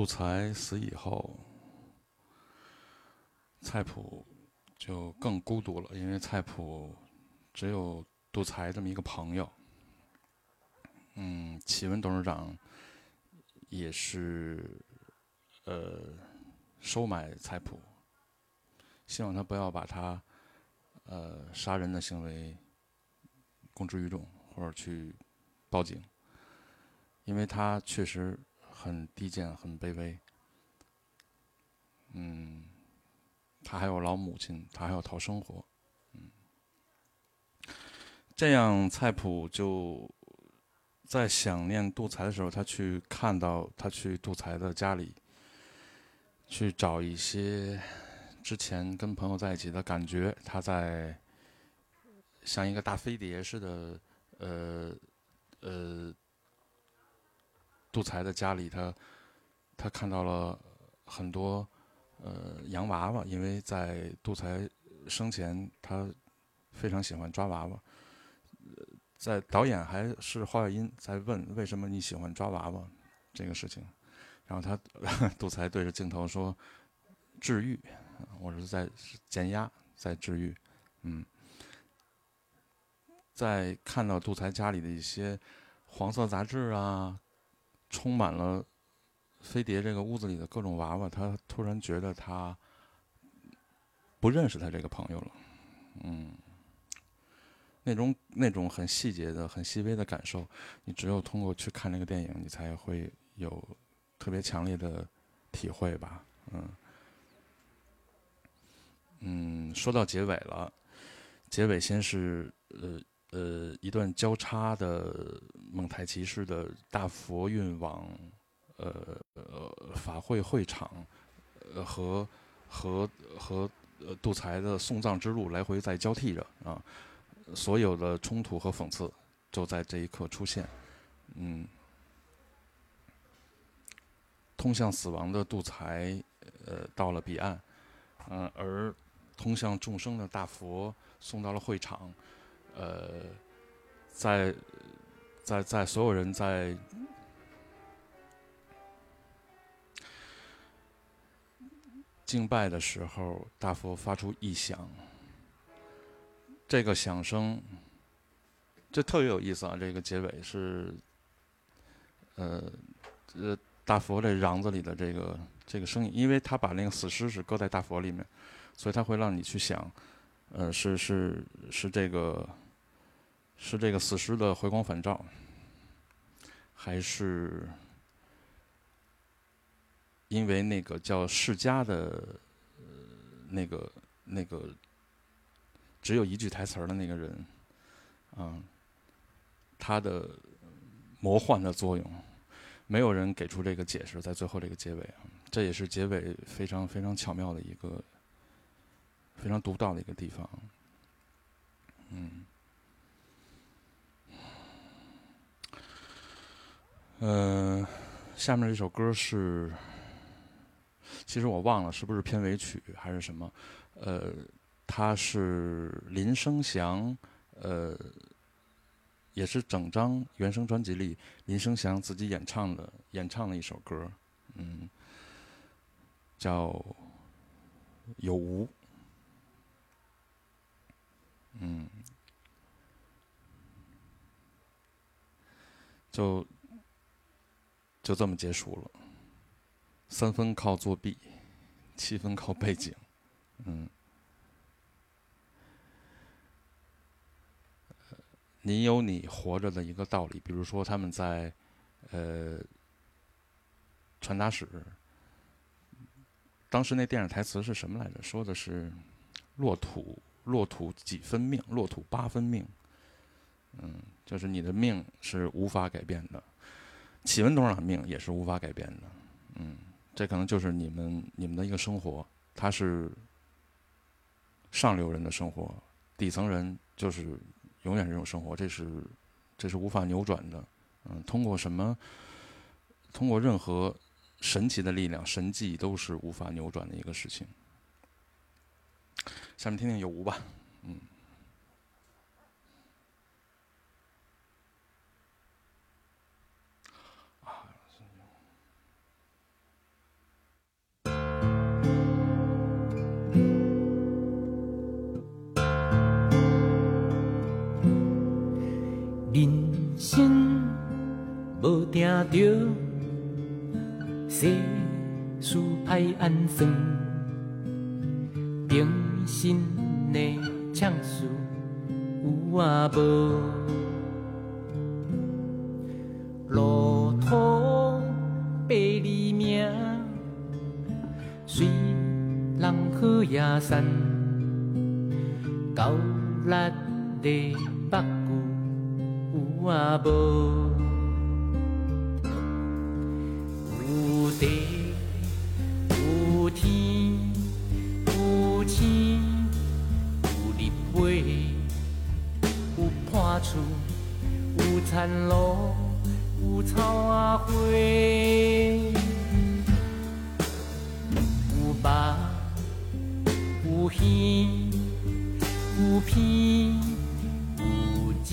杜才死以后，菜谱就更孤独了，因为菜谱只有杜才这么一个朋友。嗯，启文董事长也是呃收买菜谱，希望他不要把他呃杀人的行为公之于众，或者去报警，因为他确实。很低贱，很卑微。嗯，他还有老母亲，他还要讨生活。嗯，这样菜谱就在想念杜才的时候，他去看到他去杜才的家里，去找一些之前跟朋友在一起的感觉。他在像一个大飞碟似的，呃，呃。杜才的家里，他他看到了很多呃洋娃娃，因为在杜才生前，他非常喜欢抓娃娃。在导演还是花外音在问为什么你喜欢抓娃娃这个事情，然后他 杜才对着镜头说：“治愈，我是在减压，在治愈。”嗯，在看到杜才家里的一些黄色杂志啊。充满了飞碟这个屋子里的各种娃娃，他突然觉得他不认识他这个朋友了。嗯，那种那种很细节的、很细微的感受，你只有通过去看这个电影，你才会有特别强烈的体会吧。嗯，嗯，说到结尾了，结尾先是呃。呃，一段交叉的蒙太奇式的大佛运往呃呃法会会场，呃和和和呃杜才的送葬之路来回在交替着啊，所有的冲突和讽刺就在这一刻出现，嗯，通向死亡的杜才呃到了彼岸，嗯，而通向众生的大佛送到了会场。呃，在在在所有人在敬拜的时候，大佛发出异响。这个响声，这特别有意思啊！这个结尾是，呃呃，大佛这瓤子里的这个这个声音，因为他把那个死尸是搁在大佛里面，所以他会让你去想，呃，是是是这个。是这个死尸的回光返照，还是因为那个叫世家的呃那个那个只有一句台词的那个人，嗯，他的魔幻的作用，没有人给出这个解释，在最后这个结尾啊，这也是结尾非常非常巧妙的一个非常独到的一个地方，嗯。呃，下面这首歌是，其实我忘了是不是片尾曲还是什么，呃，它是林生祥，呃，也是整张原声专辑里林生祥自己演唱的演唱的一首歌，嗯，叫《有无》，嗯，就。就这么结束了，三分靠作弊，七分靠背景，嗯，你有你活着的一个道理。比如说，他们在呃传达室，当时那电影台词是什么来着？说的是“落土，落土几分命，落土八分命”。嗯，就是你的命是无法改变的。启文董事长命也是无法改变的，嗯，这可能就是你们你们的一个生活，他是上流人的生活，底层人就是永远这种生活，这是这是无法扭转的，嗯，通过什么，通过任何神奇的力量、神迹都是无法扭转的一个事情。下面听听有无吧，嗯。无定着世事歹安算，平心的唱事有啊无？路途百里命，虽人好也散，到力的目睭有啊无？有地有天有星有日月有破厝有田路有草仔花，有肉有鱼有片有籽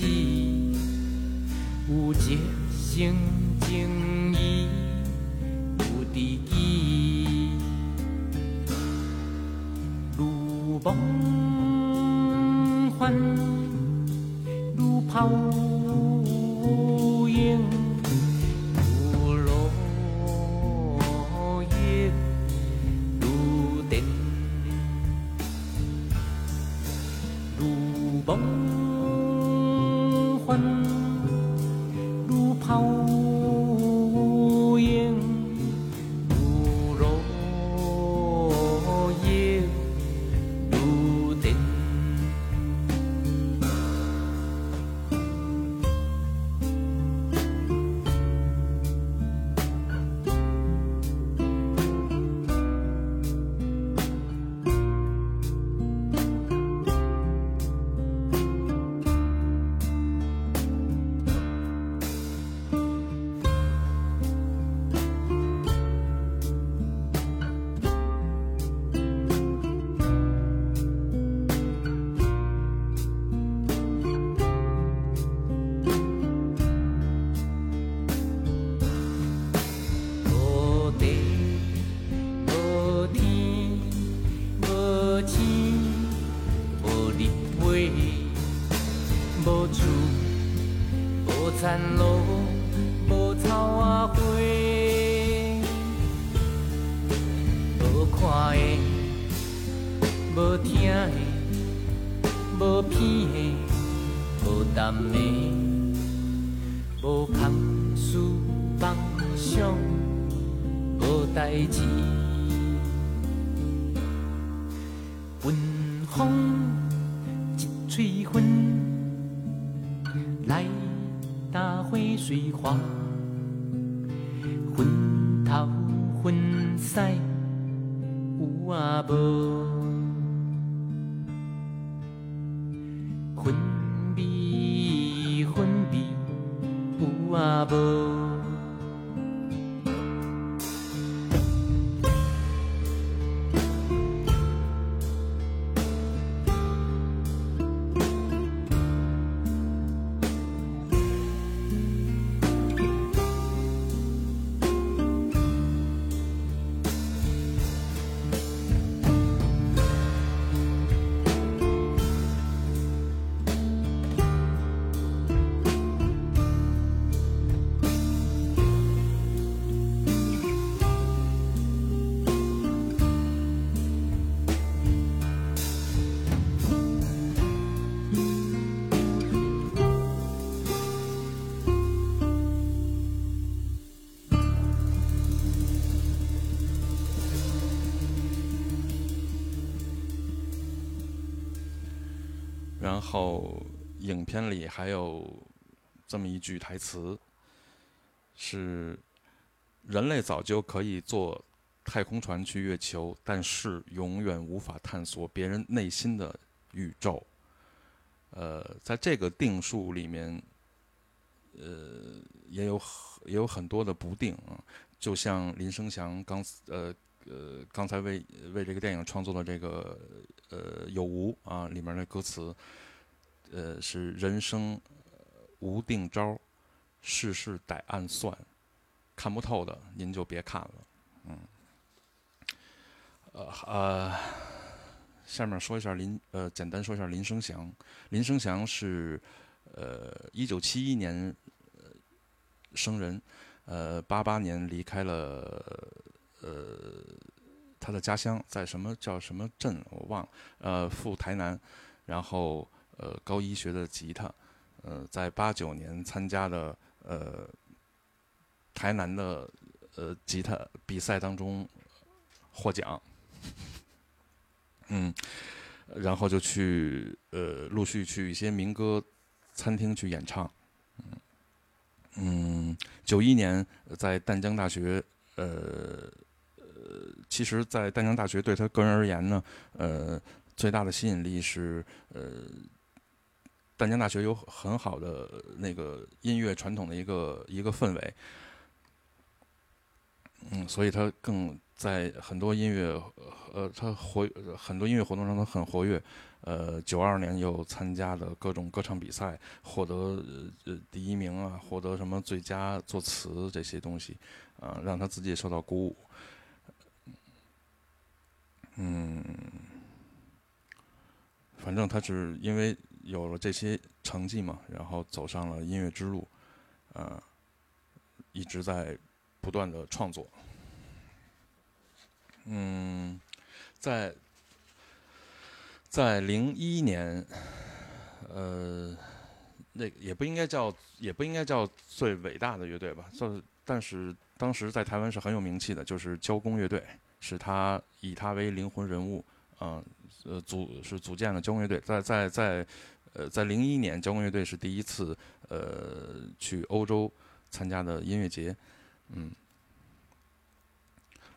有热心如有后影片里还有这么一句台词，是人类早就可以坐太空船去月球，但是永远无法探索别人内心的宇宙。呃，在这个定数里面，呃，也有也有很多的不定啊，就像林生祥刚呃呃刚才为为这个电影创作的这个呃有无啊里面的歌词，呃是人生无定招，世事得暗算，看不透的您就别看了，嗯，呃呃，下面说一下林呃简单说一下林生祥，林生祥是呃一九七一年生人，呃，八八年离开了呃他的家乡，在什么叫什么镇我忘了，呃，赴台南，然后呃高一学的吉他，呃，在八九年参加的呃台南的呃吉他比赛当中获奖，嗯，然后就去呃陆续去一些民歌餐厅去演唱，嗯，九一年在淡江大学，呃呃，其实，在淡江大学对他个人而言呢，呃，最大的吸引力是呃，淡江大学有很好的那个音乐传统的一个一个氛围，嗯，所以他更在很多音乐，呃，他活很多音乐活动上他很活跃。呃，九二年又参加的各种歌唱比赛，获得呃第一名啊，获得什么最佳作词这些东西，啊，让他自己也受到鼓舞。嗯，反正他是因为有了这些成绩嘛，然后走上了音乐之路，啊，一直在不断的创作。嗯，在在零一年，呃，那也不应该叫也不应该叫最伟大的乐队吧，就是但是当时在台湾是很有名气的，就是交工乐队，是他以他为灵魂人物，啊、呃，组是组建了交工乐队，在在在呃在零一年，交工乐队是第一次呃去欧洲参加的音乐节，嗯，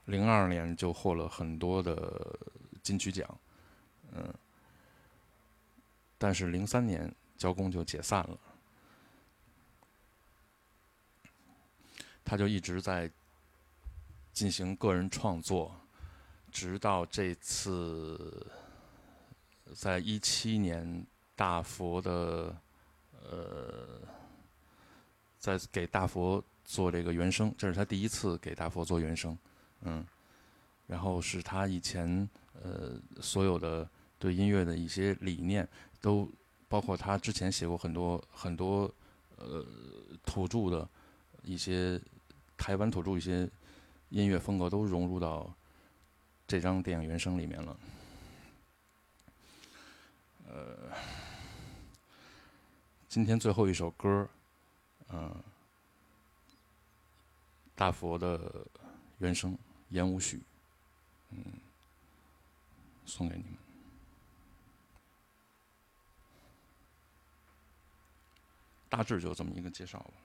零二年就获了很多的金曲奖，嗯，但是零三年交工就解散了，他就一直在进行个人创作，直到这次在一七年大佛的呃，在给大佛做这个原声，这是他第一次给大佛做原声，嗯，然后是他以前呃所有的对音乐的一些理念，都包括他之前写过很多很多呃土著的一些台湾土著一些音乐风格都融入到这张电影原声里面了。呃，今天最后一首歌，嗯、大佛的原声《言无许》，嗯，送给你们。大致就这么一个介绍吧。「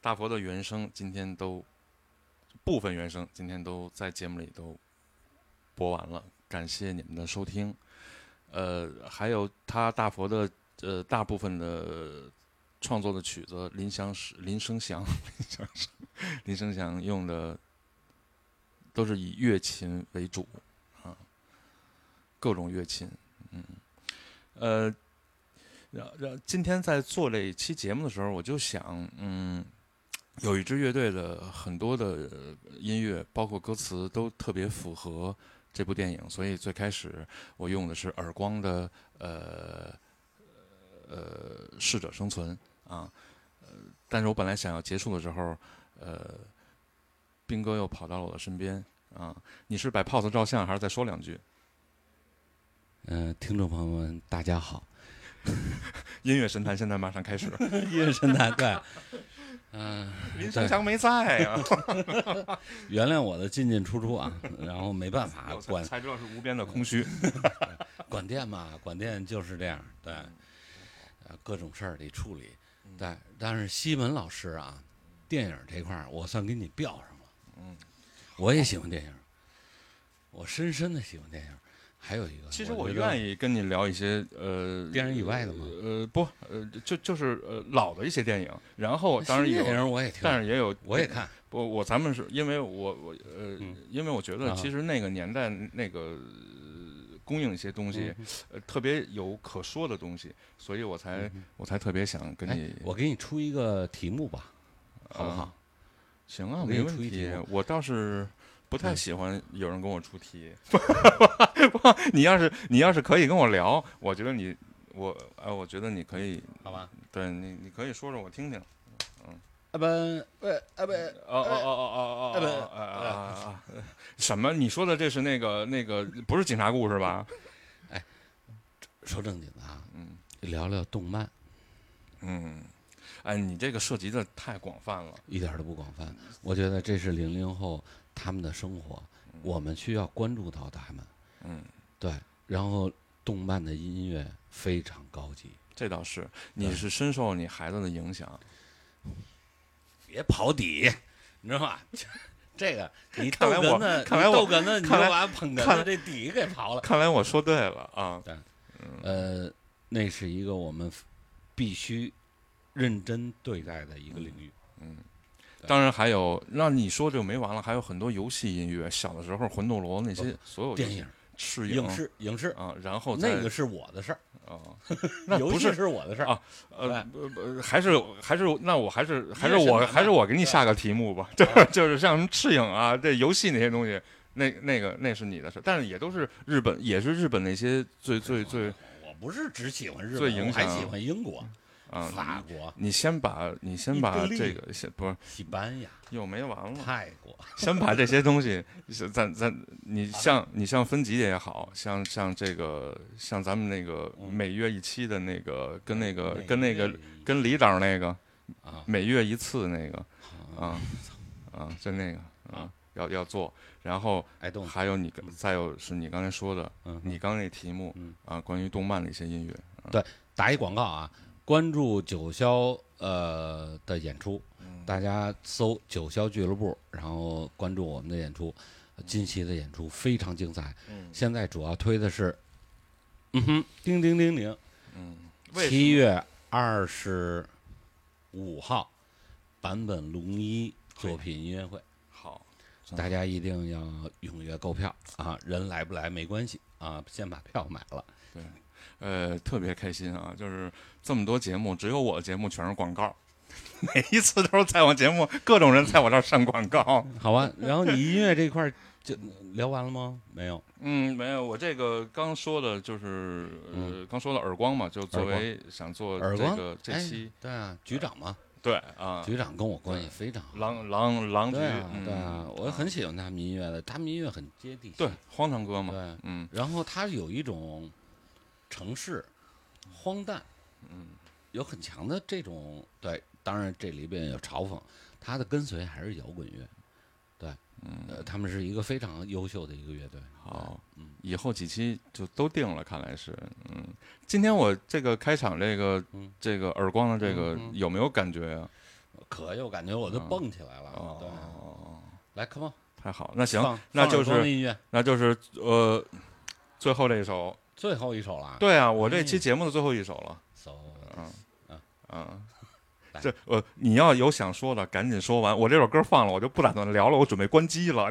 大佛的原声今天都部分原声今天都在节目里都播完了，感谢你们的收听。呃，还有他大佛的呃大部分的创作的曲子，林祥林生祥，林祥林生祥用的都是以乐琴为主啊，各种乐琴，嗯，呃。然然，今天在做这一期节目的时候，我就想，嗯，有一支乐队的很多的音乐，包括歌词，都特别符合这部电影，所以最开始我用的是耳光的，呃，呃，适者生存啊，呃，但是我本来想要结束的时候，呃，兵哥又跑到了我的身边啊，你是摆 pose 照相，还是再说两句？嗯、听众朋友们，大家好，音乐神坛现在马上开始，音乐神坛对，嗯、林生祥没在呀、原谅我的进进出出啊，然后没办法 管才知道是无边的空虚。管电嘛，管电就是这样，对，呃，各种事儿得处理，对。但是西门老师啊，电影这块儿我算给你标上了，嗯，我也喜欢电影，我深深的喜欢电影。还有一个，其实我愿意跟你聊一些呃电影以外的吗呃不呃就就是呃老的一些电影，然后当然有电有，影我也听，但是也有我也看，不我咱们是因为我我呃、嗯因为我觉得啊其实那个年代那个。呃供应一些东西，嗯呃，特别有可说的东西，所以我才、我才特别想跟哎你，，我给你出一个题目吧，好不好？啊行啊，我给你没问题出一题目。我倒是不太嗯喜欢有人跟我出题。不，你要是你要是可以跟我聊，我觉得你我呃，我觉得你可以，好吧？对你你可以说说我听听。啊不不啊不，哦哦哦哦哦哦啊啊啊！什么？你说的这是那个那个不是警察故事吧？哎说正经的啊，嗯聊聊动漫，嗯，哎，你这个涉及的太广泛了。一点儿都不广泛。我觉得这是零零后他们的生活，我们需要关注到他们。嗯，对，然后动漫的音乐非常高级，这倒是，你是深受你孩子的影响。别跑底，你知道吧？这个你看来我看来我你逗哏的，你就看来把捧哏这底给刨了。看来我说对了啊。对呃，那是一个我们必须认真对待的一个领域。当然还有，让你说就没完了，还有很多游戏音乐，小的时候魂斗罗那些所有电影、赤影视、影视，啊，然后那个是我的事儿，啊，那游戏不是是我的事儿。啊。呃不不还是还是那我还是还是我还是我给你下个题目吧，就是 就是像什么赤影啊，这游戏那些东西，那那个那是你的事，但是也都是日本，也是日本那些最最最我不是只喜欢日最本，影响我还喜欢英国、啊，法国、你先把你先把这个先不是。西班牙、又没完了。泰国。先把这些东西，是 咱咱你像你像分级也好像像这个像咱们那个嗯。每月一期的那个跟那个跟那个跟李导那个啊。每月一次那个啊啊就那个啊啊要要做，然后还有你再有是你刚才说的，嗯。你刚那题目嗯。啊关于动漫的一些音乐，对打一广告啊，关注九霄呃的演出，大家搜九霄俱乐部，然后关注我们的演出。近期的演出非常精彩，嗯。现在主要推的是，嗯哼，叮叮叮铃，嗯，七月二十五号，坂本龙一作品音乐会，好，大家一定要踊跃购票啊！人来不来没关系啊，先把票买了。呃，特别开心啊！就是这么多节目，只有我的节目全是广告，每一次都是在我节目，各种人在我这儿上广告。好吧，然后你音乐这块儿就聊完了吗？没有，嗯，没有，我这个刚说的就是呃，刚说的耳光嘛，就作为想做耳光这个这哎期，对啊，局长嘛，对啊，局长跟我关系非常好。狼狼狼局对啊，，嗯对啊，我很喜欢他们音乐的，他们音乐很接地气。对荒唐哥嘛，对，嗯然后他有一种城市荒诞，嗯。有很强的这种对，当然这里边有嘲讽，他的跟随还是摇滚乐，对，呃，他们是一个非常优秀的一个乐队。好，以后几期就都定了，看来是，嗯，今天我这个开场这个嗯。这个耳光的这个嗯嗯。有没有感觉呀？可有感觉，我都蹦起来了。对，哦，来，come on，太好，那行，那就是，那就是呃，最后这一首，最后一首了。对啊，我这期嗯节目的最后一首了，，so 嗯来。这呃，你要有想说的，赶紧说完。我这首歌放了，我就不打算聊了，我准备关机了。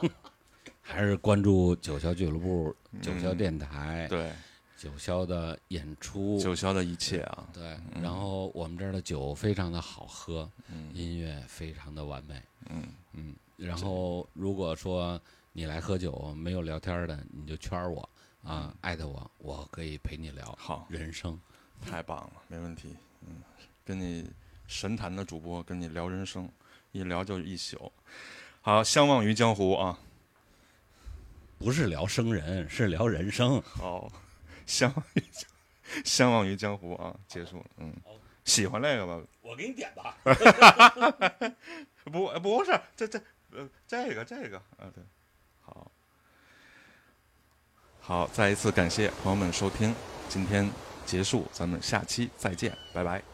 还是关注九霄俱乐部、九霄嗯电台、对，九霄的演出。九霄的一切啊，对，然后我们这儿的酒非常的好喝，嗯音乐非常的完美。嗯嗯，然后如果说你来喝酒没有聊天的，你就圈我啊，艾特我，我可以陪你聊嗯好，人生。太棒了，没问题。嗯，跟你神坛的主播跟你聊人生，一聊就一宿。好，相忘于江湖啊。不是聊生人，是聊人生。好，相忘于江相忘于江湖啊，结束了。嗯，喜欢那个吧？我给你点吧。不，不是，这这呃，这个这个啊，对，好，好，再一次感谢朋友们收听，今天结束，咱们下期再见，拜拜。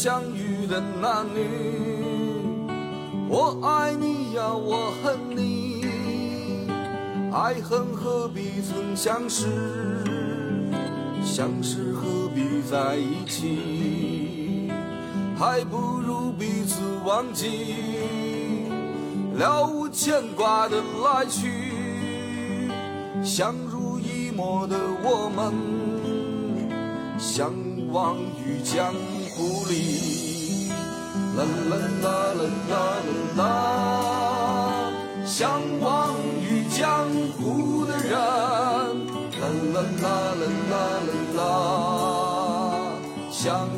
相遇的男女，我爱你呀，我恨你，爱恨何必曾相识，相识何必在一起，还不如彼此忘记，了无牵挂的来去，相濡以沫的我们，相忘于江。故里。啦啦啦啦啦啦啦，向往于江湖的人。啦啦啦啦啦啦啦，向